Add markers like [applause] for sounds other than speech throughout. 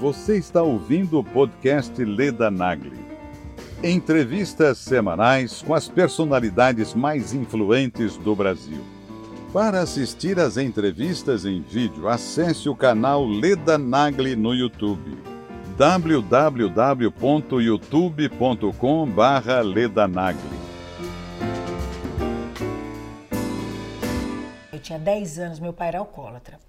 Você está ouvindo o podcast Leda Nagli. Entrevistas semanais com as personalidades mais influentes do Brasil. Para assistir às entrevistas em vídeo, acesse o canal Leda Nagli no YouTube. www.youtube.com/ledanagli. Eu tinha 10 anos, meu pai era alcoólatra.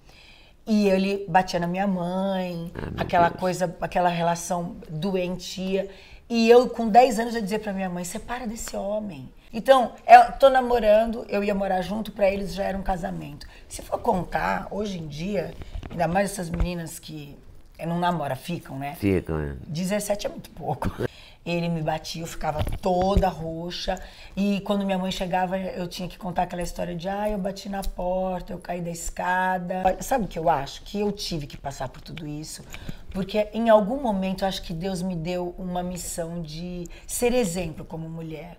E ele batia na minha mãe, Ah, aquela coisa, aquela relação doentia. E eu, com 10 anos, já dizia pra minha mãe: separa desse homem. Então, eu tô namorando, eu ia morar junto, pra eles já era um casamento. Se for contar, hoje em dia, ainda mais essas meninas que não namoram, ficam, né? Ficam, né? 17 é muito pouco. [laughs] Ele me batia, eu ficava toda roxa. E quando minha mãe chegava, eu tinha que contar aquela história de ah, eu bati na porta, eu caí da escada. Sabe o que eu acho? Que eu tive que passar por tudo isso. Porque em algum momento eu acho que Deus me deu uma missão de ser exemplo como mulher.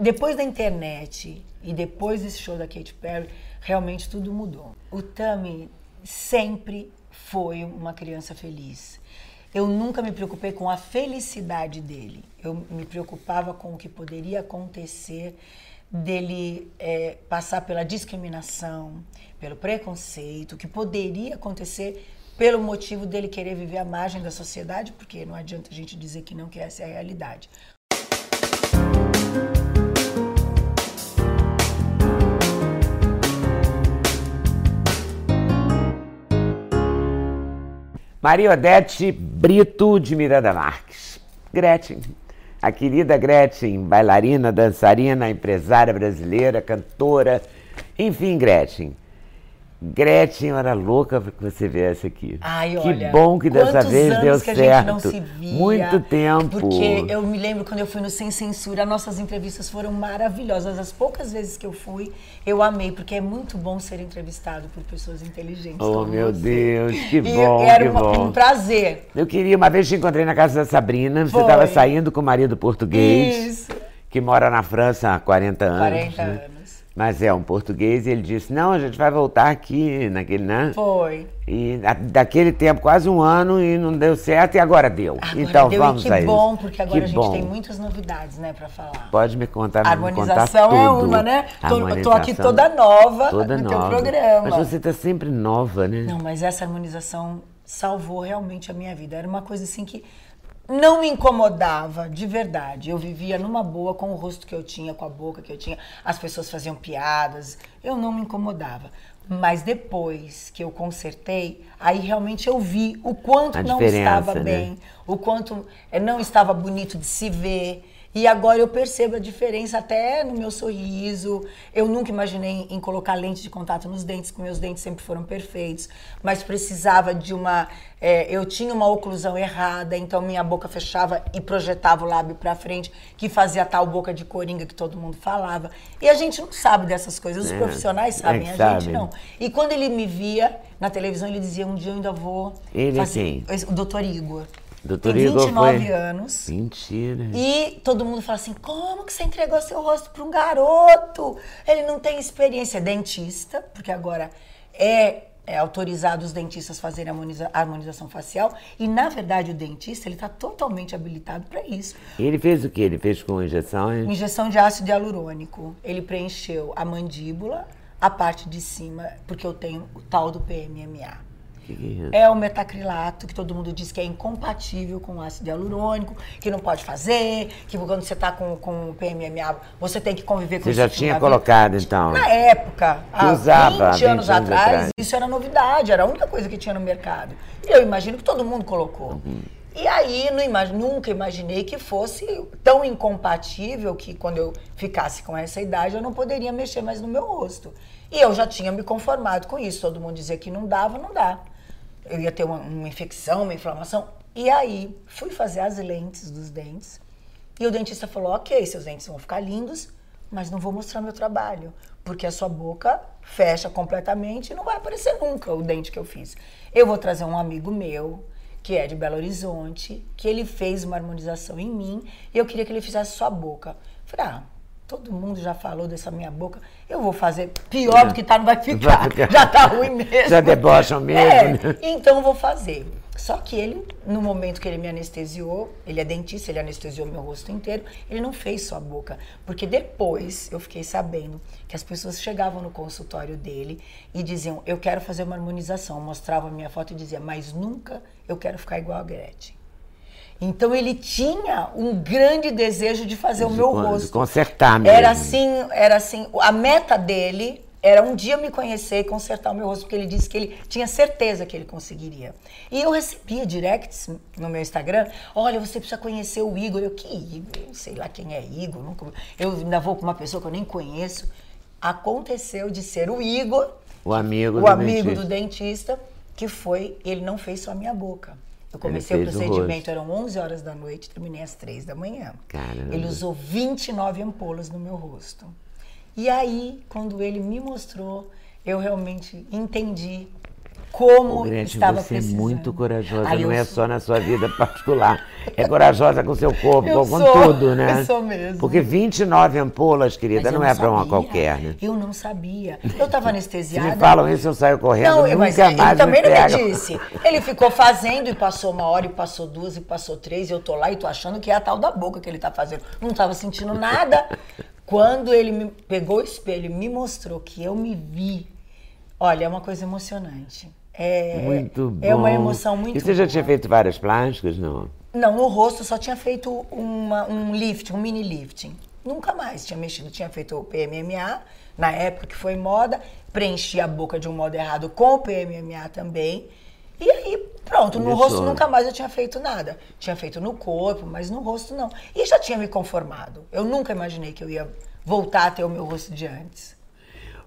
Depois da internet e depois desse show da Katy Perry, realmente tudo mudou. O Tami sempre foi uma criança feliz. Eu nunca me preocupei com a felicidade dele. Eu me preocupava com o que poderia acontecer dele eh, passar pela discriminação, pelo preconceito, que poderia acontecer pelo motivo dele querer viver à margem da sociedade, porque não adianta a gente dizer que não, que essa é a realidade. Maria Odete Brito de Miranda Marques. Gretchen. A querida Gretchen, bailarina, dançarina, empresária brasileira, cantora. Enfim, Gretchen. Gretchen, eu era louca para que você viesse aqui. Ai, que olha, bom que dessa vez anos deu que a certo. gente não se via. Muito tempo. Porque eu me lembro quando eu fui no Sem Censura, nossas entrevistas foram maravilhosas. As poucas vezes que eu fui, eu amei, porque é muito bom ser entrevistado por pessoas inteligentes. Oh, meu você. Deus, que E bom, Era que uma- bom. um prazer. Eu queria, uma vez te encontrei na casa da Sabrina, você estava saindo com o marido português, Isso. que mora na França há 40 anos. 40 né? Mas é um português e ele disse, não, a gente vai voltar aqui naquele, né? Foi. E daquele tempo, quase um ano, e não deu certo, e agora deu. Agora então deu, vamos e que a isso. bom, porque agora Que a gente bom. tem muitas novidades, né, pra falar. Pode me contar, A harmonização contar é uma, né? Tô- tô aqui toda nova Toda no teu nova. programa. Mas você tá sempre nova, né? Não, mas essa harmonização salvou realmente a minha vida. Era uma coisa assim que não me incomodava, de verdade. Eu vivia numa boa com o rosto que eu tinha, com a boca que eu tinha. As pessoas faziam piadas, eu não me incomodava. Mas depois que eu consertei, aí realmente eu vi o quanto A não estava né? bem, o quanto eh, não estava bonito de se ver. E agora eu percebo a diferença até no meu sorriso. Eu nunca imaginei em colocar lente de contato nos dentes, porque meus dentes sempre foram perfeitos. Mas precisava de uma. eh, eu tinha uma oclusão errada, então minha boca fechava e projetava o lábio pra frente, que fazia tal boca de coringa que todo mundo falava. E a gente não sabe dessas coisas. Os É, profissionais é sabem, que a sabem. gente não. E quando ele me via na televisão, ele dizia: um dia eu ainda vou. Ele é fazer... quem? Esse- O doutor Igor. Doutor Tem Igor 29 foi- anos. Mentira. E todo mundo fala assim: como que você entregou seu rosto para um garoto? Ele não tem experiência. É dentista, porque agora é, é autorizado os dentistas fazerem harmoniza- harmonização facial. E, na verdade, o dentista ele está totalmente habilitado para isso. Ele fez o quê? Ele fez com injeções? Injeção de ácido hialurônico. Ele preencheu a mandíbula, a parte de cima, porque eu tenho o tal do PMMA. Que que é isso? É o metacrilato, que todo mundo diz que é incompatível com ácido hialurônico, que não pode fazer, que quando você está com, com o PMMA, você tem que conviver com Você já tinha colocado, então? Na época, há usava 20 há anos 20 anos atrás, atrás. isso era novidade, era a única coisa que tinha no mercado. E eu imagino que todo mundo colocou. Uhum. E aí, imag- nunca imaginei que fosse tão incompatível que quando eu ficasse com essa idade, eu não poderia mexer mais no meu rosto. E eu já tinha me conformado com isso. Todo mundo dizia que não dava, não dá. Eu ia ter uma, uma infecção, uma inflamação. E aí, fui fazer as lentes dos dentes. E o dentista falou: ok, seus dentes vão ficar lindos, mas não vou mostrar meu trabalho. Porque a sua boca fecha completamente e não vai aparecer nunca o dente que eu fiz. Eu vou trazer um amigo meu, que é de Belo Horizonte, que ele fez uma harmonização em mim e eu queria que ele fizesse sua boca. Falei, ah, todo mundo já falou dessa minha boca, eu vou fazer pior do que tá, não vai ficar. Vai ficar. Já tá ruim mesmo. Já debocham mesmo, É, né? então eu vou fazer. Só que ele, no momento que ele me anestesiou, ele é dentista, ele anestesiou meu rosto inteiro, ele não fez só a boca. Porque depois eu fiquei sabendo que as pessoas chegavam no consultório dele e diziam, eu quero fazer uma harmonização. Mostrava a minha foto e dizia, mas nunca eu quero ficar igual a Gretchen. Então ele tinha um grande desejo de fazer o De meu con- de rosto. consertar mesmo. Era assim, era assim, a meta dele era um dia me conhecer e consertar o meu rosto, porque ele disse que ele tinha certeza que ele conseguiria. E eu recebia directs no meu Instagram, olha, você precisa conhecer o Igor. Eu, que Igor? Sei lá quem é Igor. Nunca... Eu ainda vou com uma pessoa que eu nem conheço. Aconteceu de ser o Igor, O amigo o do amigo dentista. do dentista, que foi, ele não fez só a minha boca. Eu comecei o fez o procedimento, eram 11 horas da noite, terminei às 3 da manhã. Caramba. Ele usou 29 ampolas no meu rosto. E aí, quando ele me mostrou, eu realmente entendi como Gretchen, estava você é precisando. muito corajosa, Aí não é sou- só na sua vida particular. É corajosa com seu corpo, Eu com sou, tudo, né? eu sou mesmo. Porque 29 ampolas, querida, eu não é para uma qualquer, né? Eu não sabia. Eu estava [laughs] Se anestesiada. me falam isso, eu saio correndo, Não, nunca mas mais ele também me não me disse. Ele ficou fazendo e passou uma hora, e passou duas, e passou três, e eu tô lá e tô achando que é a tal da boca que ele tá fazendo. Não tava sentindo nada. [laughs] Quando ele me pegou o espelho e me mostrou que eu me vi, olha, é uma coisa emocionante. É, Muito bom. é uma emoção muito E você já boa. tinha feito várias plásticas, não? Não, no rosto só tinha feito uma- um lift, um mini lifting. Nunca mais tinha mexido. Tinha feito o PMMA, na época que foi moda. Preenchi a boca de um modo errado com o PMMA também. E aí, pronto, no rosto nunca mais eu tinha feito nada. Tinha feito no corpo, mas no rosto não. E já tinha me conformado. Eu nunca imaginei que eu ia voltar a ter o meu rosto de antes.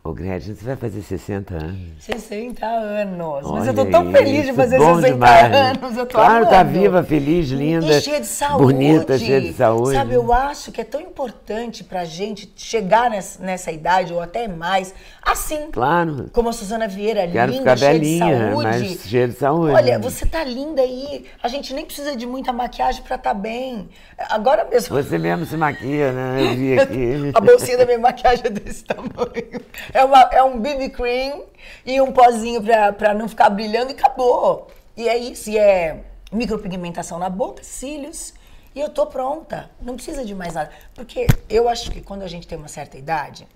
Ô, Gretchen, você vai fazer 60 anos. 60 anos. mas Olha eu tô tão feliz de fazer bom 60 demais. anos. Eu tô Claro, tá amando. viva, feliz, linda. E cheia de saúde. Bonita, cheia de saúde. Sabe, eu acho que é tão importante pra gente chegar nessa, nessa idade, ou até mais, assim. Claro. Como a Suzana Vieira, Quero linda, cheia velhinha, de saúde. mas cheia de saúde. Olha, você tá linda aí. A gente nem precisa de muita maquiagem pra estar bem. Agora mesmo. Você mesmo se maquia, né? Eu vi [laughs] aqui. A bolsinha da minha maquiagem é desse tamanho. É, uma, é um BB cream e um pozinho pra, pra não ficar brilhando e acabou. E é isso. E é micropigmentação na boca, cílios. E eu tô pronta. Não precisa de mais nada. Porque eu acho que quando a gente tem uma certa idade,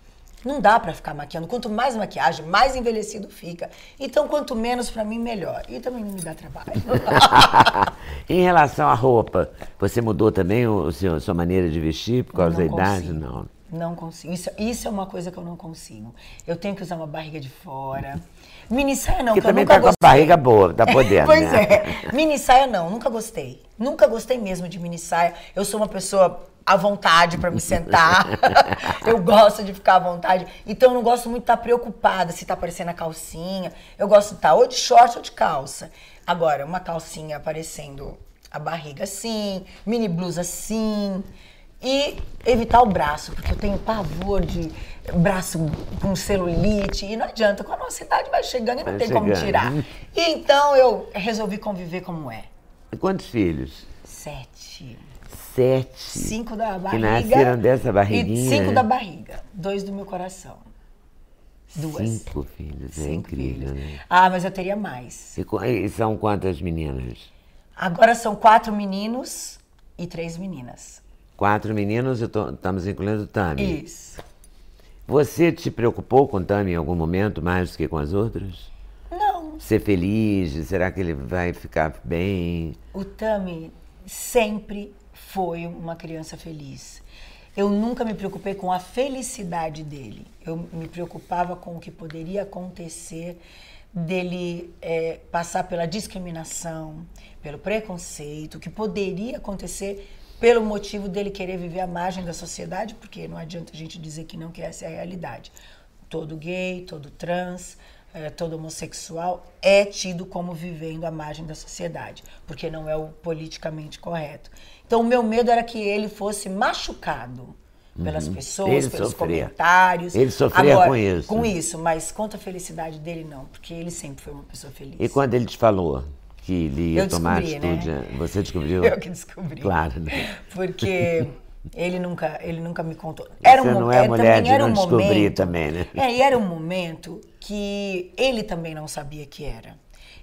não dá pra ficar maquiando. Quanto mais maquiagem, mais envelhecido fica. Então, quanto menos pra mim, melhor. E também não me dá trabalho. [laughs] em relação à roupa, você mudou também o seu, sua maneira de vestir por causa da idade? consigo. Não. Não consigo. Isso, isso é uma coisa que eu não consigo. Eu tenho que usar uma barriga de fora. Mini saia não, Porque que eu também nunca tá com a gostei. barriga boa, tá [laughs] podendo, pois né? é. Mini saia não, nunca gostei. Nunca gostei mesmo de mini saia. Eu sou uma pessoa à vontade para me sentar. [laughs] eu gosto de ficar à vontade. Então eu não gosto muito de estar preocupada se tá aparecendo a calcinha. Eu gosto de estar ou de short ou de calça. Agora, uma calcinha aparecendo a barriga assim, mini blusa assim. E evitar o braço, porque eu tenho pavor de braço com celulite. E não adianta, com a nossa idade vai chegando e não Vai tem como chegando. tirar. E então eu resolvi conviver como é. E quantos filhos? Sete. Sete. Cinco da barriga. Que nasceram dessa barriguinha. E cinco da barriga. Dois do meu coração. Duas. Cinco filhos, é Cinco incrível, filhos. né? Ah, mas eu teria mais. E, e são quantas meninas? Agora são quatro meninos e três meninas. Quatro meninos e estamos incluindo o Tami. Isso. Você te preocupou com o Tami em algum momento mais do que com as outras? Não, Ser feliz? Será que ele vai ficar bem? O Tami sempre foi uma criança feliz. Eu nunca me preocupei com a felicidade dele. Eu me preocupava com o que poderia acontecer dele eh, passar pela discriminação, pelo preconceito, o que poderia acontecer pelo motivo dele querer viver à margem da sociedade, porque não adianta a gente dizer que não, que essa é a realidade. Todo gay, todo trans, eh, todo homossexual é tido como vivendo à margem da sociedade, porque não é o politicamente correto. Então, o meu medo era que ele fosse machucado pelas pessoas, Uhum. Ele pelos sofria. comentários. Ele sofria Agora, com isso. Com isso, mas quanto à felicidade dele, não, porque ele sempre foi uma pessoa feliz. E quando ele te falou que ele ia Eu tomar né? atitude, você descobriu? [laughs] Eu que descobri. Claro, né? Porque [laughs] Ele nunca, ele nunca me contou. Era Você um, não é é, mulher de não um descobrir momento, também, né? É, e era um momento que ele também não sabia que era.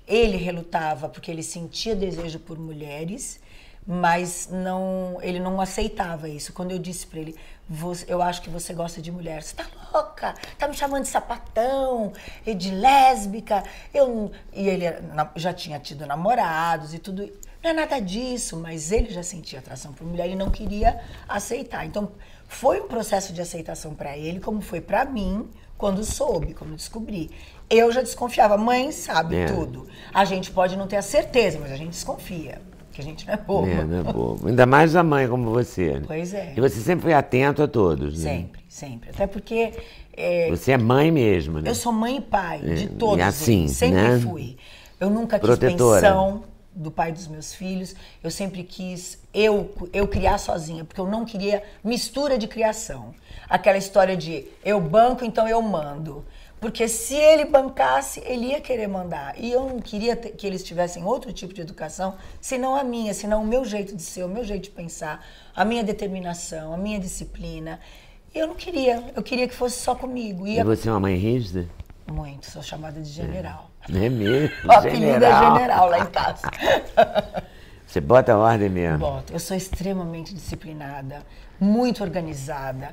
Ele relutava porque ele sentia desejo por mulheres, mas não, ele não aceitava isso. Quando eu disse para ele, "Você- eu acho que você gosta de mulher, você tá louca? Tá me chamando de sapatão, e de lésbica? Eu não-" e ele já tinha tido namorados e tudo. Não é nada disso, mas ele já sentia atração por mulher e não queria aceitar. Então, foi um processo de aceitação para ele, como foi para mim quando soube, quando descobri. Eu já desconfiava, mãe sabe É. tudo. A gente pode não ter a certeza, mas a gente desconfia, que a gente não é bobo. É, não é bobo. Ainda mais a mãe como você. Pois é. E você sempre foi atento a todos, né? Sempre, sempre. Até porque é, Você é mãe mesmo, né? eu sou mãe e pai É, de todos e assim, eles. Sempre né? fui. Eu nunca quis Protetora. pensão do pai dos meus filhos. Eu sempre quis eu, eu criar sozinha, porque eu não queria mistura de criação. Aquela história de eu banco, então eu mando. Porque se ele bancasse, ele ia querer mandar. E eu não queria ter- que eles tivessem outro tipo de educação, senão a minha, senão o meu jeito de ser, o meu jeito de pensar, a minha determinação, a minha disciplina. Eu não queria. Eu queria que fosse só comigo. E E você é uma mãe rígida? muito, sou chamada de general. É mesmo? [laughs] O apelido é general lá em casa. [laughs] Você bota a ordem mesmo. Boto. Eu sou extremamente disciplinada, muito organizada,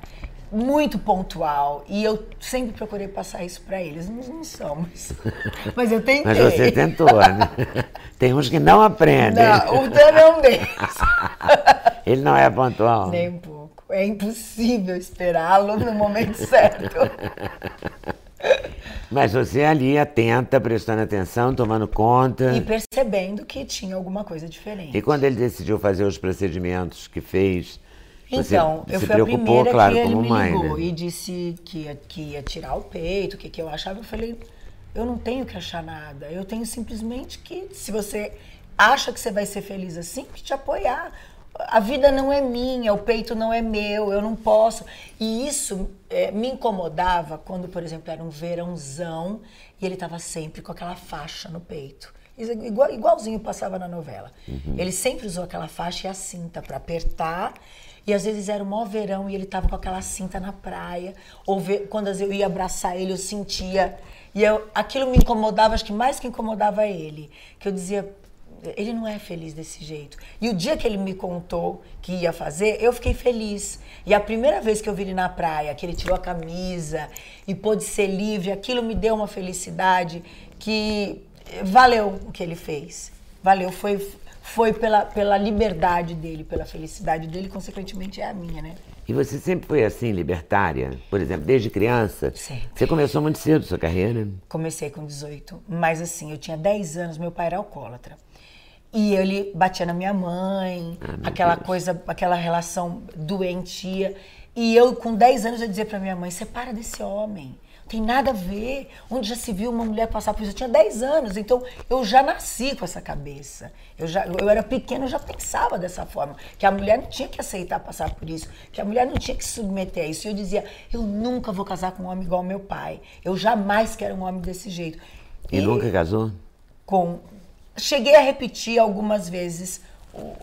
muito pontual. E eu sempre procurei passar isso pra eles. Não, não são, [laughs] mas, eu tentei. Mas você tentou, né? [laughs] Tem uns que não aprendem. Não, o Dan é um deles. [laughs] Ele não é pontual. Nem um pouco. É impossível esperá-lo no momento certo. Mas você ali atenta, prestando atenção, tomando conta. E percebendo que tinha alguma coisa diferente. E quando ele decidiu fazer os procedimentos que fez, você Então, eu se fui a primeira claro, que ele me mãe, ligou né? e disse que ia, que ia tirar o peito, o que, que eu achava. Eu falei, eu não tenho que achar nada. Eu tenho simplesmente que, se você acha que você vai ser feliz assim, que te apoiar. A vida não é minha, o peito não é meu, eu não posso. E isso eh, me incomodava quando, por exemplo, era um verãozão e ele estava sempre com aquela faixa no peito. É Igual, igualzinho passava na novela. Ele sempre usou aquela faixa e a cinta para apertar. E às vezes era o maior verão e ele tava com aquela cinta na praia. Ou ve- quando eu ia abraçar ele, eu sentia. E eu, aquilo me incomodava, acho que mais que incomodava ele. Que eu dizia, ele não é feliz desse jeito. E o dia que ele me contou que ia fazer, eu fiquei feliz. E a primeira vez que eu vi ele na praia, que ele tirou a camisa e pôde ser livre, aquilo me deu uma felicidade que valeu o que ele fez. Valeu, foi, foi pela, pela liberdade dele, pela felicidade dele, consequentemente é a minha, né? E você sempre foi assim, libertária? Por exemplo, desde criança? Sempre. Você começou muito cedo sua carreira? Comecei com 18, mas assim, eu tinha 10 anos, meu pai era alcoólatra. E ele batia na minha mãe, Ah, aquela Deus. coisa, aquela relação doentia. E eu, com 10 anos, eu dizia pra minha mãe: separa desse homem. Tem nada a ver. Onde já se viu uma mulher passar por isso? Eu tinha 10 anos, então eu já nasci com essa cabeça. Eu, já, eu era pequena, eu já pensava dessa forma. Que a mulher não tinha que aceitar passar por isso. Que a mulher não tinha que se submeter a isso. E eu dizia: eu nunca vou casar com um homem igual ao meu pai. Eu jamais quero um homem desse jeito. E, nunca casou? com cheguei a repetir algumas vezes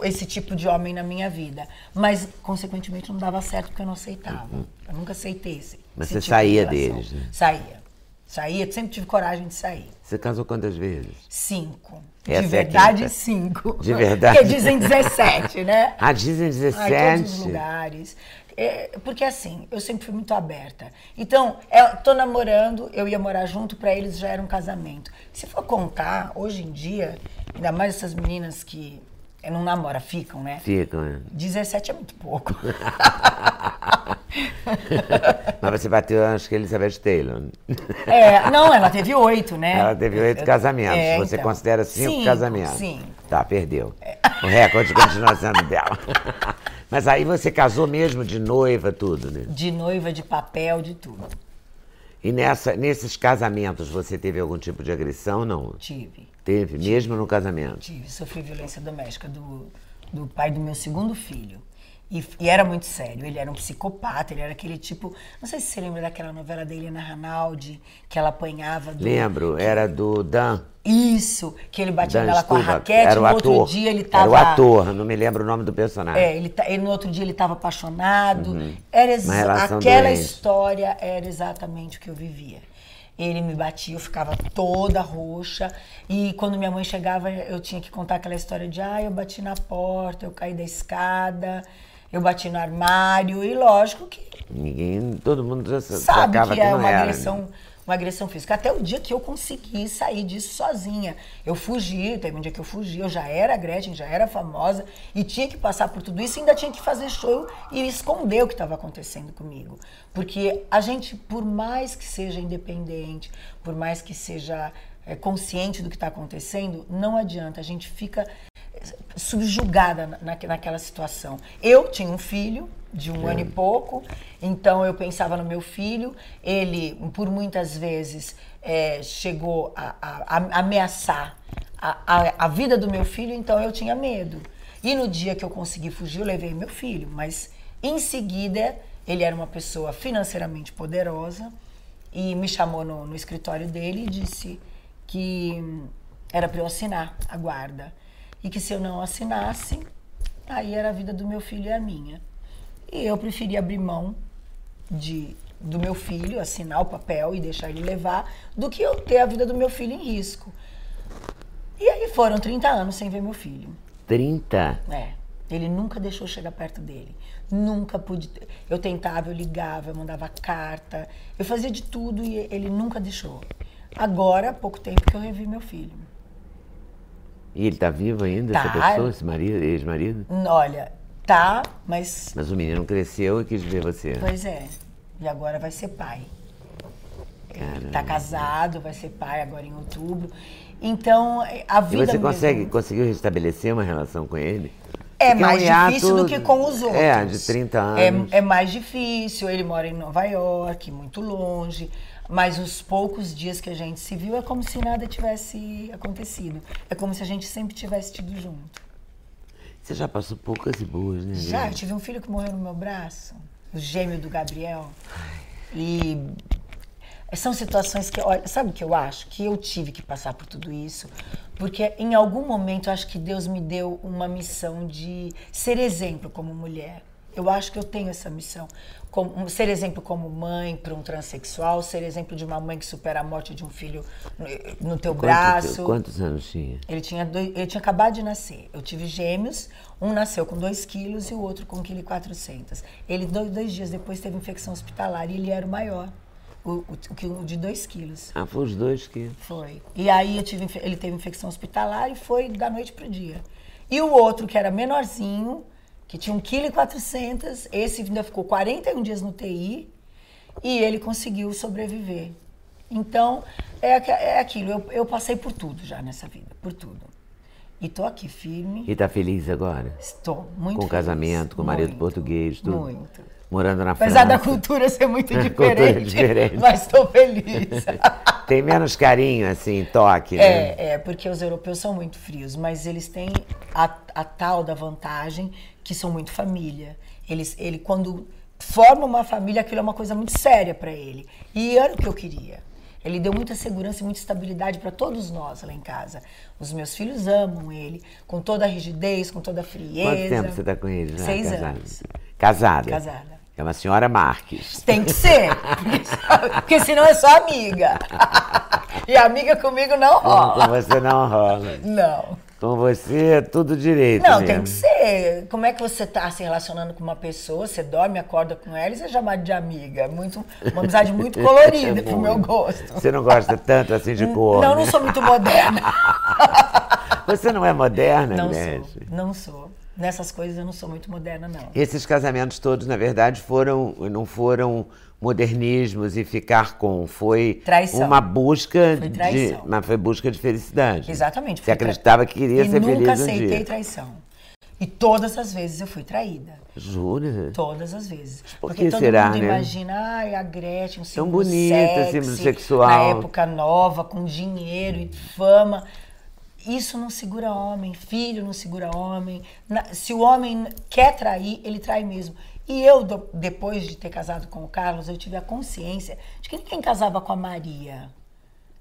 esse tipo de homem na minha vida, mas consequentemente não dava certo porque eu não aceitava. Eu nunca aceitei esse. Mas você saía deles, né? Saía. Saía, sempre tive coragem de sair. Você casou quantas vezes? Cinco. Essa é de verdade, quinta. cinco. De verdade? Porque dizem 17, né? [laughs] Ah, dizem Ai, 17. todos os lugares. É, porque assim, eu sempre fui muito aberta. Então, eu tô namorando, eu ia morar junto, pra eles já era um casamento. Se for contar, hoje em dia, ainda mais essas meninas que não namoram, ficam, né? Ficam, né? 17 é muito pouco. [laughs] Mas você bateu, acho que Elizabeth Taylor. É, não, ela teve oito, né? Ela teve oito Eu- casamentos. é, você então. considera cinco, Cinco, casamentos? Sim. Tá, perdeu. O recorde continua sendo dela. Mas aí você casou mesmo de noiva, tudo, né? De noiva, de papel, de tudo. E nessa, nesses casamentos você teve algum tipo de agressão? Não. Tive. Teve, mesmo no casamento. Tive, sofri violência doméstica do, do pai do meu segundo filho. E, e, era muito sério, ele era um psicopata, ele era aquele tipo. Não sei se você lembra daquela novela da Helena Ranaldi, que ela apanhava do. Lembro, era do Dan. Isso, que ele batia nela com a raquete, era o no ator, outro dia ele tava. Era o ator, não me lembro o nome do personagem. É, ele, ele no outro dia ele estava apaixonado. Uhum. Era aquela doente. história era exatamente o que eu vivia. Ele me batia, eu ficava toda roxa. E quando minha mãe chegava, eu tinha que contar aquela história de ah, eu bati na porta, eu caí da escada eu bati no armário e lógico que ninguém, todo mundo já sabe que, que é uma era, né? agressão, né? Uma agressão física. Até o dia que eu consegui sair disso sozinha. Eu fugi, teve um dia que eu fugi, eu já era Gretchen, já era famosa e tinha que passar por tudo isso, e ainda tinha que fazer show e esconder o que estava acontecendo comigo. Porque a gente, por mais que seja independente, por mais que seja é, consciente do que está acontecendo, não adianta, a gente fica subjugada na, naquela situação. Eu tinha um filho de um é. ano e pouco, então eu pensava no meu filho. Ele, por muitas vezes, é, chegou a, a, a ameaçar a, a, vida do meu filho, então eu tinha medo. E no dia que eu consegui fugir, eu levei meu filho, mas em seguida ele era uma pessoa financeiramente poderosa e me chamou no, no escritório dele e disse que era para eu assinar a guarda e que se eu não assinasse, aí era a vida do meu filho e a minha. E eu preferi abrir mão de do meu filho, assinar o papel e deixar ele levar, do que eu ter a vida do meu filho em risco. E aí foram 30 anos sem ver meu filho. 30? É. Ele nunca deixou chegar perto dele. Nunca pude. Eu tentava, eu ligava, eu mandava carta, eu fazia de tudo e ele nunca deixou. Agora, há pouco tempo que eu revi meu filho. E ele está vivo ainda, tá. essa pessoa, esse marido, ex-marido? Olha, tá, mas. Mas o menino cresceu e quis ver você. Pois é. E agora vai ser pai. Está casado, vai ser pai agora em outubro. Então, a vida. E você consegue, mesmo... conseguiu restabelecer uma relação com ele? É Porque mais é um difícil do que com os outros. É, de 30 anos. É, é mais difícil. Ele mora em Nova York, muito longe. Mas os poucos dias que a gente se viu é como se nada tivesse acontecido. É como se a gente sempre tivesse tido junto. Você já passou poucas e boas, né? Já, eu tive um filho que morreu no meu braço, o gêmeo do Gabriel. E são situações que, olha, sabe o que eu acho? Que eu tive que passar por tudo isso, porque em algum momento eu acho que Deus me deu uma missão de ser exemplo como mulher. Eu acho que eu tenho essa missão. Como, ser exemplo como mãe para um transexual, ser exemplo de uma mãe que supera a morte de um filho no, no teu Quanto, braço. Quantos anos tinha? Ele tinha, dois, ele tinha acabado de nascer. Eu tive gêmeos, um nasceu com 2 quilos e o outro com 1,4 kg. Ele, dois, dois dias depois, teve infecção hospitalar e ele era o maior. O, o, o de 2 quilos. Ah, foi os dois que. Foi. E aí eu tive, ele teve infecção hospitalar e foi da noite para o dia. E o outro, que era menorzinho, que tinha 1,4 kg, esse ainda ficou 41 dias no TI e ele conseguiu sobreviver. Então, é, é aquilo, eu, eu passei por tudo já nessa vida, por tudo. E tô aqui firme. E tá feliz agora? Estou, muito Com feliz. casamento, com marido muito, português, tudo? Muito. Morando na Apesar França. da cultura ser muito [laughs] diferente, diferente. mas estou feliz. [laughs] Tem menos carinho, assim, toque, né? É, é, porque os europeus são muito frios, mas eles têm a, a tal da vantagem que são muito família. Eles, ele, quando forma uma família, aquilo é uma coisa muito séria para ele. E era o que eu queria. Ele deu muita segurança e muita estabilidade para todos nós lá em casa. Os meus filhos amam ele, com toda a rigidez, com toda a frieza. Quanto tempo você está com ele já? Seis casada? anos. Casada? Casada. É uma senhora Marques. Tem que ser, porque senão é só amiga. E amiga comigo não rola. Com você não rola. Não. Com você é tudo direito. Não, mesmo. tem que ser. Como é que você está se relacionando com uma pessoa, você dorme, acorda com ela e você é chamada de amiga. Muito, uma amizade muito [laughs] colorida, É pro meu gosto. Você não gosta tanto assim de cor? Não, né? não sou muito moderna. [laughs] Você não é moderna, Não sou, não sou. Nessas coisas eu não sou muito moderna, não. Esses casamentos todos, na verdade, foram não foram modernismos e ficar com. Foi Traição. uma busca Foi de. Mas foi busca de felicidade. Exatamente. Você acreditava que queria e ser nunca feliz um aceitei dia. traição. E todas as vezes eu fui traída. Jura? Todas as vezes. Por Porque que todo será, mundo né? imagina, ai, a Gretchen, um símbolo bonita, sexy, símbolo sexual. Na época nova, com dinheiro e fama. Isso não segura homem, filho não segura homem. Se o homem quer trair, ele trai mesmo. E eu, depois de ter casado com o Carlos, eu tive a consciência de que ninguém casava com a Maria.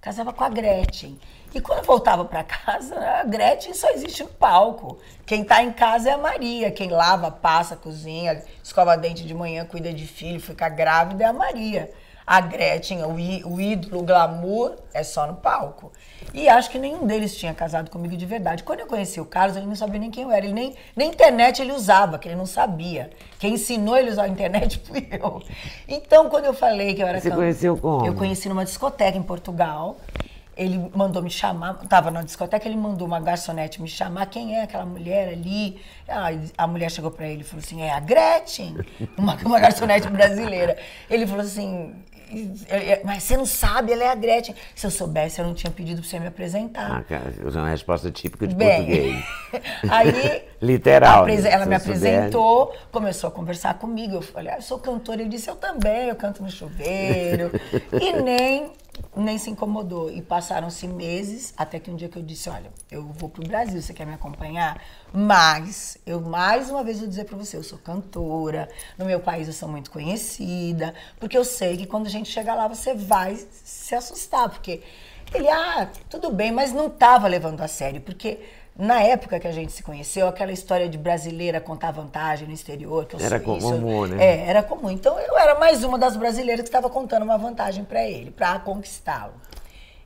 Casava com a Gretchen. E quando eu voltava para casa, a Gretchen só existe no palco. Quem tá em casa é a Maria. Quem lava, passa, cozinha, escova dente de manhã, cuida de filho, fica grávida é a Maria. A Gretchen, o, o ídolo, o glamour, é só no palco. E acho que nenhum deles tinha casado comigo de verdade. Quando eu conheci o Carlos, ele não sabia nem quem eu era. Ele nem, nem internet ele usava, que ele não sabia. Quem ensinou ele a usar a internet [laughs] fui eu. Então, quando eu falei que eu era Você can- conheceu como? Eu conheci numa discoteca em Portugal. Ele mandou me chamar, estava na discoteca, ele mandou uma garçonete me chamar. Quem é aquela mulher ali? Ah, a mulher chegou para ele e falou assim: é a Gretchen, [laughs] uma, uma garçonete brasileira. Ele falou assim: "É- é- mas você não sabe, ela é a Gretchen. Se eu soubesse, eu não tinha pedido para você me apresentar. Ah, cara, é uma resposta típica de Bem, português. [laughs] aí [laughs] Literal, né? ela Se me apresentou, começou a conversar comigo. Eu falei, ah, eu sou cantora. Ele disse, eu também, eu canto no chuveiro. [laughs] e nem, nem se incomodou. E passaram-se meses, até que um dia que eu disse, olha, eu vou pro Brasil, você quer me acompanhar? Mas, eu mais uma vez vou dizer para você, eu sou cantora, no meu país eu sou muito conhecida, porque eu sei que quando a gente chegar lá, você vai se assustar, porque ele, ah, tudo bem, mas não estava levando a sério, porque na época que a gente se conheceu, aquela história de brasileira contar vantagem no exterior, que eu Era sou isso, comum, né? É, era comum. Então eu era mais uma das brasileiras que estava contando uma vantagem para ele, para conquistá-lo.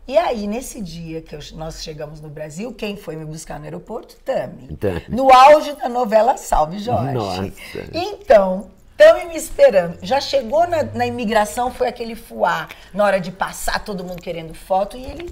E aí, nesse dia que eu- nós chegamos no Brasil, quem foi me buscar no aeroporto? Tami. Tami. No auge da novela Salve Jorge. Nossa. Então, Tami me esperando. Já chegou na, na imigração, foi aquele fuá, na hora de passar, todo mundo querendo foto, e ele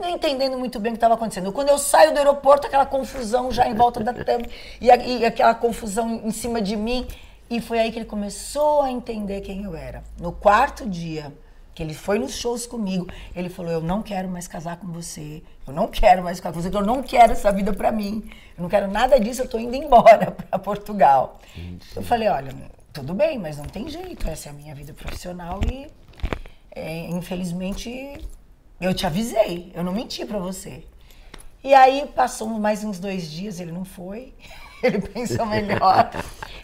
não entendendo muito bem o que estava acontecendo. Quando eu saio do aeroporto, aquela confusão já em volta da Tami, e, e aquela confusão em cima de mim. E foi aí que ele começou a entender quem eu era. No quarto dia, que ele foi nos shows comigo, ele falou: Eu não quero mais casar com você, eu não quero mais ficar com você, eu não quero essa vida pra mim, eu não quero nada disso, eu tô indo embora [laughs] pra Portugal. Eu falei: Olha, tudo bem, mas não tem jeito, essa é a minha vida profissional e é, infelizmente, eu te avisei, eu não menti pra você. E aí passou mais uns dois dias, ele não foi, [laughs] ele pensou melhor.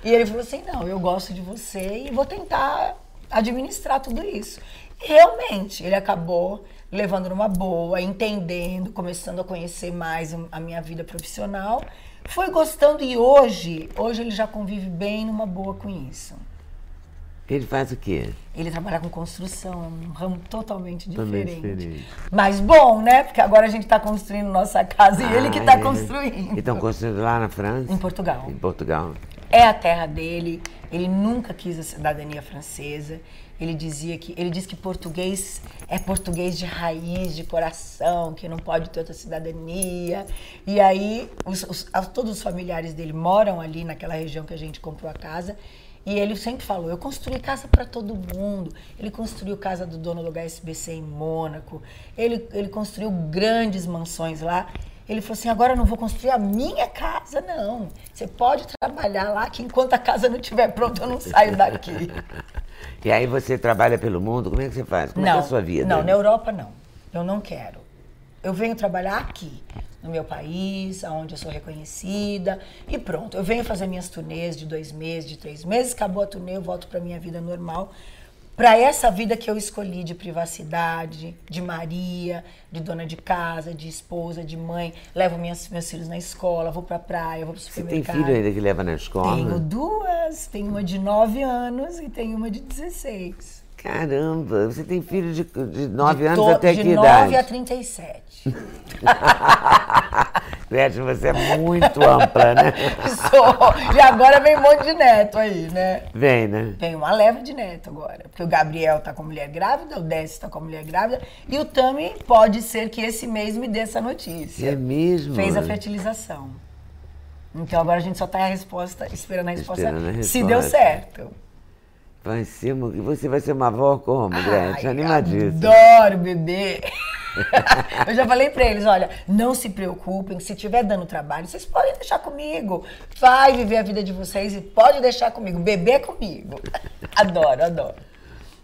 e ele falou assim: não, eu gosto de você e vou tentar administrar tudo isso. E realmente, ele acabou levando numa boa, entendendo, começando a conhecer mais a minha vida profissional. Foi gostando e hoje, hoje ele já convive bem numa boa com isso. Ele faz o quê? Ele trabalha com construção, é um ramo totalmente diferente. diferente. Mas bom, né? Porque agora a gente está construindo nossa casa e ele que está Ah, é. construindo. E estão construindo lá na França? Em Portugal. Em Portugal. É a terra dele. Ele nunca quis a cidadania francesa. Ele dizia que ele diz que português é português de raiz, de coração, que não pode ter outra cidadania. E aí os- os- todos os familiares dele moram ali naquela região que a gente comprou a casa. E ele sempre falou: eu construí casa para todo mundo. Ele construiu casa do dono do HSBC em Mônaco. Ele, ele construiu grandes mansões lá. Ele falou assim: agora eu não vou construir a minha casa, não. Você pode trabalhar lá, que enquanto a casa não estiver pronta, eu não saio daqui. [laughs] E aí você trabalha pelo mundo? Como é que você faz? Como é que é a sua vida? Não, na Europa não. Eu não quero. Eu venho trabalhar aqui, no meu país, onde eu sou reconhecida, e pronto. Eu venho fazer minhas turnês de dois meses, de três meses, acabou a turnê, eu volto para minha vida normal. Para essa vida que eu escolhi de privacidade, de Maria, de dona de casa, de esposa, de mãe, levo minhas, meus filhos na escola, vou para praia, vou para o Você tem supermercado. filho ainda que leva na escola? Tenho duas, tenho uma de 9 anos e tenho uma de 16. Caramba, você tem filho de, de 9 De anos até de que 9 idade? a 37. Gretchen, você é muito ampla, né? [laughs] Sou. E agora vem um monte de neto aí, né? Vem, né? Tem uma leva de neto agora. Porque o Gabriel tá com mulher grávida, o Décio tá com mulher grávida. E o Tami pode ser que esse mês me dê essa notícia. É mesmo? Fez a fertilização. Então agora a gente só tá a resposta, esperando a resposta, Esperando a se deu resposta. certo. Vai ser uma... Você vai ser uma avó como, Gretchen? Animadíssima. Adoro bebê. [laughs] Eu já falei pra eles, olha, não se preocupem, se tiver dando trabalho, vocês podem deixar comigo. Vai viver a vida de vocês e pode deixar comigo. Bebê comigo. [laughs] Adoro, adoro.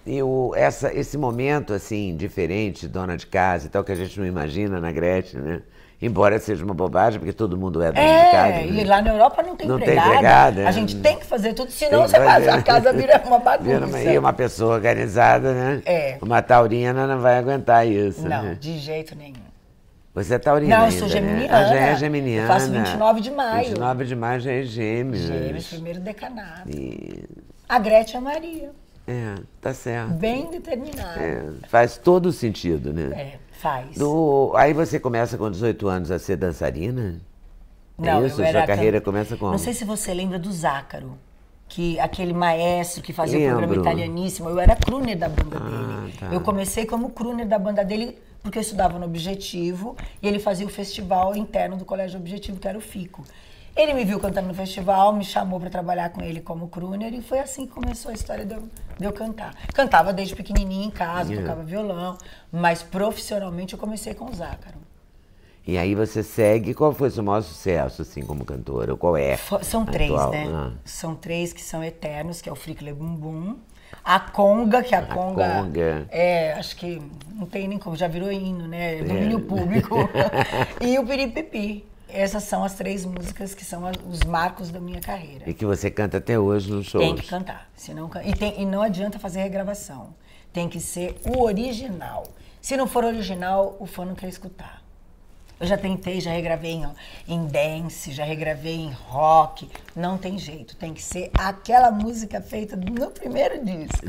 E o, essa, esse momento, assim, diferente, dona de casa e tal, que a gente não imagina na Gretchen, né? Embora seja uma bobagem, porque todo mundo é dono É, de casa. e né? lá na Europa não tem Não tem empregada. empregada, A é. gente tem que fazer tudo, senão você faz, a casa vira uma [laughs] bagunça. E uma pessoa organizada, né? É. Uma taurina não vai aguentar isso. Não, né? de jeito nenhum. Você é taurina Não, eu ainda, sou né? geminiana. Ah, já é geminiana. Eu faço 29 de maio. 29 de maio já é gêmeos. Gêmeos, primeiro decanato. E- A Gretchen é Maria, É, tá certo. bem determinada. É, faz todo sentido, né? É, faz. Do- aí você começa com 18 anos a ser dançarina? Não, é isso? eu A era sua carreira can- começa como? Não sei se você lembra do Zácaro, que aquele maestro que fazia o Lembro. programa italianíssimo. Eu era crooner da banda Ah, dele. tá. Eu comecei como crooner da banda dele porque eu estudava no Objetivo e ele fazia o festival interno do Colégio Objetivo, que era o FICO. Ele me viu cantando no festival, me chamou para trabalhar com ele como crooner e foi assim que começou a história de eu, de eu cantar. Cantava desde pequenininha em casa, Yeah. tocava violão, mas profissionalmente eu comecei com o Zácaro. E aí você segue. Qual foi o seu maior sucesso, assim, como cantora? Ou Qual é? São três, atual? né? Ah. São três que são eternos, que é o Frickley Bum Bum. A Conga, que a, Conga, Conga. É, acho que não tem nem como, já virou hino, né? É Domínio público. [laughs] e o Piripipi. Essas são as três músicas que são os marcos da minha carreira. E que você canta até hoje no show. Tem que cantar. Senão, e, tem- e não adianta fazer regravação. Tem que ser o original. Se não for original, o fã não quer escutar. Eu já tentei, já regravei em, em dance, já regravei em rock. Não tem jeito. Tem que ser aquela música feita no primeiro disco.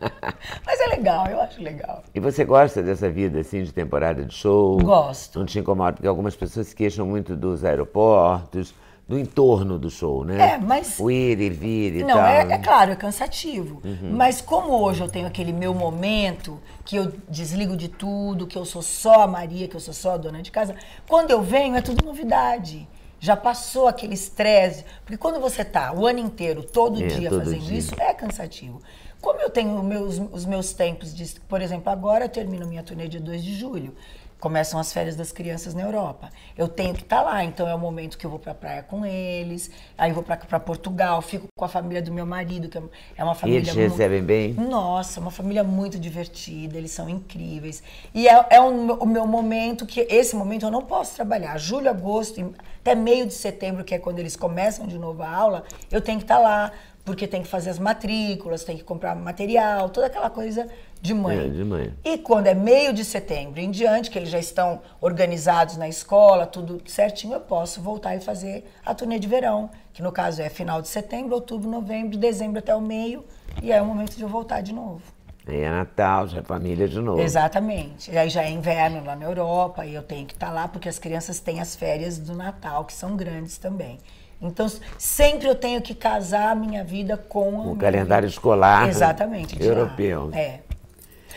[laughs] Mas é legal, eu acho legal. E você gosta dessa vida, assim, de temporada de show? Gosto. Não te incomoda? Porque algumas pessoas se queixam muito dos aeroportos, do entorno do show, né? É, mas- O ir e vir e Não, tal. é, é claro, é cansativo. Uhum. Mas como hoje eu tenho aquele meu momento, que eu desligo de tudo, que eu sou só a Maria, que eu sou só a dona de casa, quando eu venho é tudo novidade. Já passou aquele estresse. Porque quando você tá o ano inteiro, todo É, dia todo fazendo dia. isso, é cansativo. Como eu tenho meus, os meus tempos de. Por exemplo, agora eu termino minha turnê dia 2 de julho. Começam as férias das crianças na Europa. Eu tenho que estar lá, então é o momento que eu vou para a praia com eles. Aí vou para Portugal, fico com a família do meu marido, que é- é uma E família eles te mu- recebem bem? nossa, uma família muito divertida, eles são incríveis. E é, é um- o meu momento que, esse momento eu não posso trabalhar. Julho, agosto, e até meio de setembro, que é quando eles começam de novo a aula, eu tenho que estar lá, porque tem que fazer as matrículas, tem que comprar material, toda aquela coisa de mãe. É, de mãe. E quando é meio de setembro em diante, que eles já estão organizados na escola, tudo certinho, eu posso voltar e fazer a turnê de verão, que no caso é final de setembro, outubro, novembro, dezembro até o meio, e aí é o momento de eu voltar de novo. Aí é Natal, já é família de novo. Exatamente. E aí já é inverno lá na Europa, e eu tenho que estar lá, porque as crianças têm as férias do Natal, que são grandes também. Então, sempre eu tenho que casar a minha vida com O calendário vida. escolar Exatamente. de lá. europeu. É.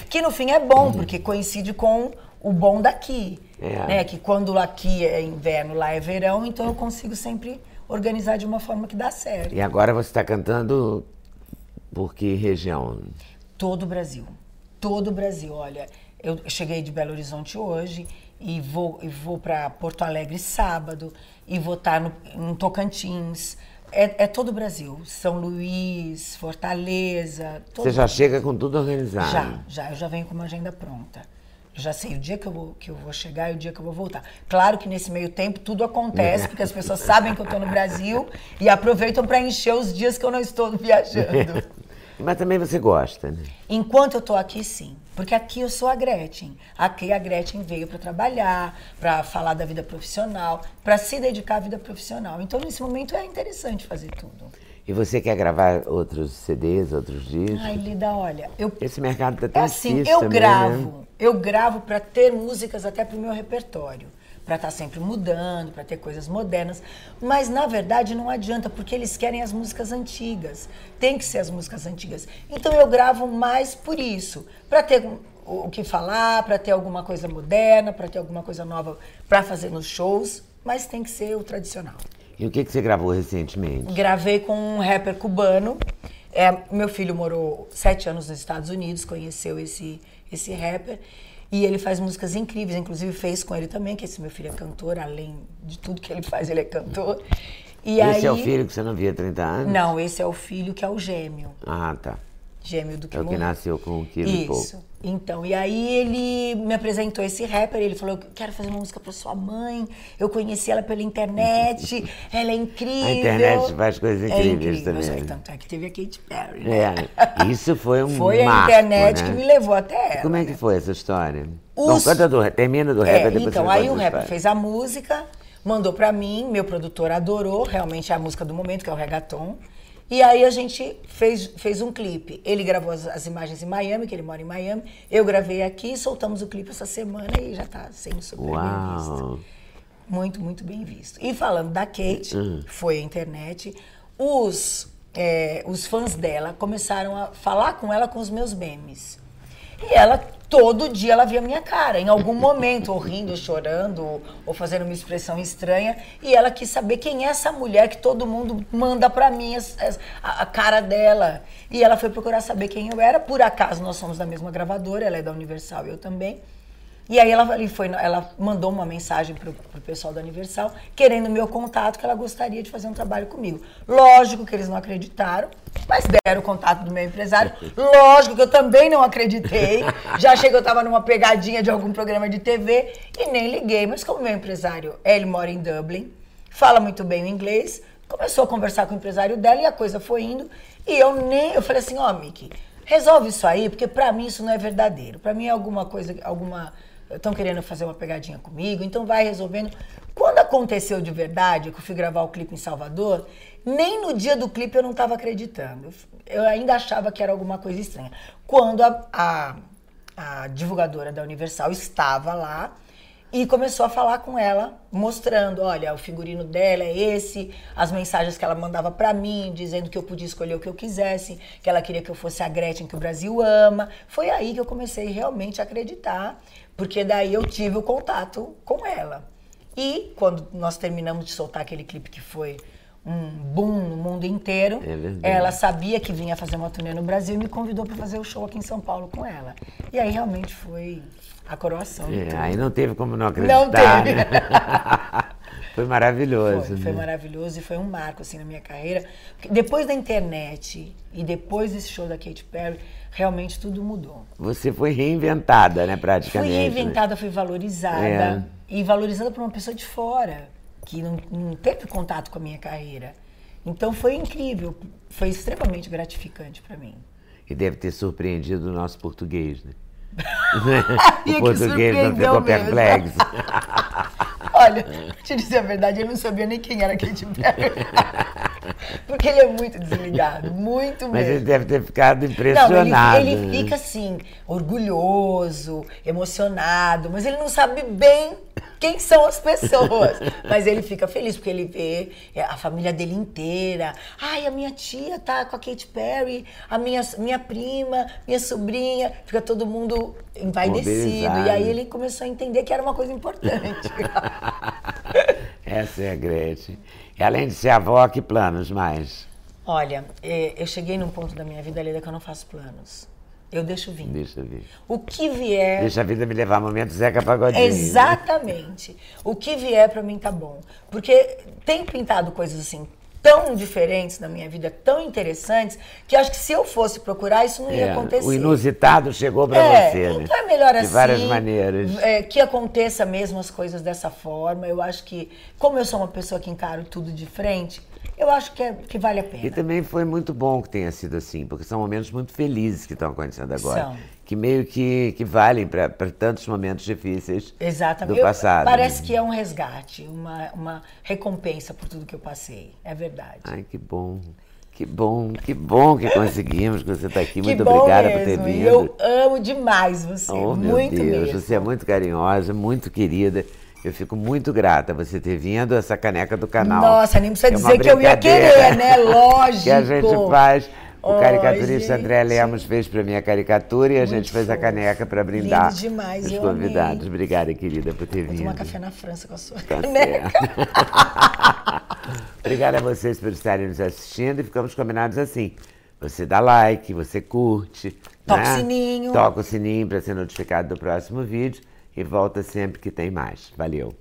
Que no fim é bom, porque coincide com o bom daqui. É. Né? Que quando aqui é inverno, lá é verão, então eu consigo sempre organizar de uma forma que dá certo. E agora você está cantando por que região? Todo o Brasil. Todo o Brasil. Olha, eu cheguei de Belo Horizonte hoje e vou, e vou para Porto Alegre sábado e vou estar no, em Tocantins. É, é todo o Brasil. São Luís, Fortaleza. Você já chega com tudo organizado. Já, já. Eu já venho com uma agenda pronta. Eu já sei o dia que eu, vou, que eu vou chegar e o dia que eu vou voltar. Claro que nesse meio tempo tudo acontece, porque as pessoas [laughs] sabem que eu estou no Brasil e aproveitam para encher os dias que eu não estou viajando. [laughs] Mas também você gosta, né? Enquanto eu tô aqui, sim. Porque aqui eu sou a Gretchen. Aqui a Gretchen veio para trabalhar, para falar da vida profissional, para se dedicar à vida profissional. Então, nesse momento, é interessante fazer tudo. E você quer gravar outros CDs, outros discos? Ai, Lida, olha, eu Esse mercado tá É tão assim, difícil eu também, gravo, né? eu gravo para ter músicas até pro meu repertório, para estar sempre mudando, para ter coisas modernas, mas na verdade não adianta porque eles querem as músicas antigas. Tem que ser as músicas antigas. Então eu gravo mais por isso, para ter o o que falar, para ter alguma coisa moderna, para ter alguma coisa nova para fazer nos shows, mas tem que ser o tradicional. E o que, que você gravou recentemente? Gravei com um rapper cubano. É, meu filho morou sete anos nos Estados Unidos, conheceu esse, esse rapper. E ele faz músicas incríveis, inclusive fez com ele também, que esse meu filho é cantor, além de tudo que ele faz, ele é cantor. E Esse aí, é o filho que você não via há 30 anos? Não, esse é o filho que é o gêmeo. Ah, tá. Gêmeo do que É o que nasceu com um quilo e pouco. Isso. Então, e aí ele me apresentou esse rapper, ele falou, eu quero fazer uma música pra sua mãe, eu conheci ela pela internet, [laughs] ela é incrível. A internet faz coisas É incríveis incrível, também. que Tanto é que teve a Katy Perry, né? É, isso foi um [laughs] Foi a marco, internet né? que me levou até ela. Como é que foi essa história? Os- Bom, conta do, termina do rapper, É, depois então, aí o a rapper fez a música, mandou pra mim, meu produtor adorou, realmente é a música do momento, que é o reggaeton. E aí a gente fez, fez um clipe. Ele gravou as, as imagens em Miami, que ele mora em Miami. Eu gravei aqui, soltamos o clipe essa semana e já tá sendo super bem visto. Uau! Muito, muito bem visto. E falando da Kate, Hum. foi a internet, os, é, os fãs dela começaram a falar com ela com os meus memes. E ela, todo dia, ela via minha cara, em algum momento, ou rindo, ou chorando, ou, fazendo uma expressão estranha. E ela quis saber quem é essa mulher que todo mundo manda pra mim a, a cara dela. E ela foi procurar saber quem eu era. Por acaso, nós somos da mesma gravadora, ela é da Universal, eu também. E aí ela, ele foi, ela mandou uma mensagem pro, pro pessoal da Universal, querendo meu contato, que ela gostaria de fazer um trabalho comigo. Lógico que eles não acreditaram, mas deram o contato do meu empresário. Lógico que eu também não acreditei. [laughs] Já achei que eu estava numa pegadinha de algum programa de TV e nem liguei. Mas como meu empresário, ele mora em Dublin, fala muito bem o inglês, começou a conversar com o empresário dela e a coisa foi indo. E eu nem, eu falei assim, ó, Miki, resolve isso aí, porque pra mim isso não é verdadeiro. Pra mim é alguma coisa, alguma estão querendo fazer uma pegadinha comigo, então vai resolvendo. Quando aconteceu de verdade, que eu fui gravar o clipe em Salvador, nem no dia do clipe eu não estava acreditando. Eu ainda achava que era alguma coisa estranha. Quando a, a, a divulgadora da Universal estava lá, e começou a falar com ela, mostrando, olha, o figurino dela é esse, as mensagens que ela mandava pra mim, dizendo que eu podia escolher o que eu quisesse, que ela queria que eu fosse a Gretchen que o Brasil ama. Foi aí que eu comecei realmente a acreditar, porque daí eu tive o contato com ela. E quando nós terminamos de soltar aquele clipe que foi um boom no mundo inteiro, É ela sabia que vinha fazer uma turnê no Brasil e me convidou para fazer o show aqui em São Paulo com ela. E aí realmente foi a coroação É, aí não teve como não acreditar, Não teve. né? [laughs] Foi maravilhoso. Foi, foi né? maravilhoso e foi um marco assim na minha carreira. Porque depois da internet e depois desse show da Katy Perry, realmente tudo mudou. Você foi reinventada, né, Fui praticamente. né? reinventada, fui valorizada É. e valorizada por uma pessoa de fora que não, não teve contato com a minha carreira. Então foi incrível, foi extremamente gratificante para mim. E deve ter surpreendido o nosso português, né? [laughs] O que português não ficou perplexo. [laughs] Olha, te dizer a verdade, eu não sabia nem quem era Katy Perry. [laughs] Porque ele é muito desligado, muito Mas ele mesmo. deve ter ficado Não, ele, impressionado. ele fica assim, orgulhoso, emocionado, mas ele não sabe bem quem são as pessoas. [laughs] Mas ele fica feliz porque ele vê é, a família dele inteira. Ai, a minha tia tá com a Katy Perry, a minha, minha prima, minha sobrinha. Fica todo mundo envaidecido. E aí ele começou a entender que era uma coisa importante. [laughs] Essa é a Gretchen. E além de ser avó, que planos mais? Olha, é, eu cheguei num ponto da minha vida, Leda, que eu não faço planos. Eu deixo vir. Deixa ver. O que vier. Deixa a vida me levar momento Zeca Pagodinho. Exatamente. O que vier pra mim tá bom. Porque tem pintado coisas assim tão diferentes na minha vida, tão interessantes, que acho que se eu fosse procurar, isso não ia É, acontecer. o inusitado chegou pra É, você, né? então é melhor De assim. várias maneiras. é, que aconteça mesmo as coisas dessa forma. Eu acho que, como eu sou uma pessoa que encaro tudo de frente, eu acho que, é, que vale a E pena. também foi muito bom que tenha sido assim, porque são momentos muito felizes que estão acontecendo agora. São. Que meio que, que valem para tantos momentos difíceis Exatamente. do Eu- passado. parece né? que é um resgate, uma, uma recompensa por tudo que eu passei. É verdade. Ai, que bom. Que bom, que bom que conseguimos, que você está aqui. [laughs] Muito obrigada por ter mesmo. vindo. Eu amo demais você. Oh, meu muito Deus, mesmo. você é muito carinhosa, muito querida. Eu fico muito grata você ter vindo essa caneca do canal. Nossa, nem precisa É dizer que eu ia querer, né? Lógico. [laughs] que a gente faz. O caricaturista gente. André Lemos fez para mim a caricatura e a Muito gente fez a fofo. caneca para brindar Lindo demais, os eu convidados. amei. Obrigada, querida, por ter Vou vindo. tomar café na França com a sua Tá caneca. [laughs] Obrigada a vocês por estarem nos assistindo e ficamos combinados assim. Você dá like, você curte. Toca né? o sininho. Toca o sininho para ser notificado do próximo vídeo e volta sempre que tem mais. Valeu.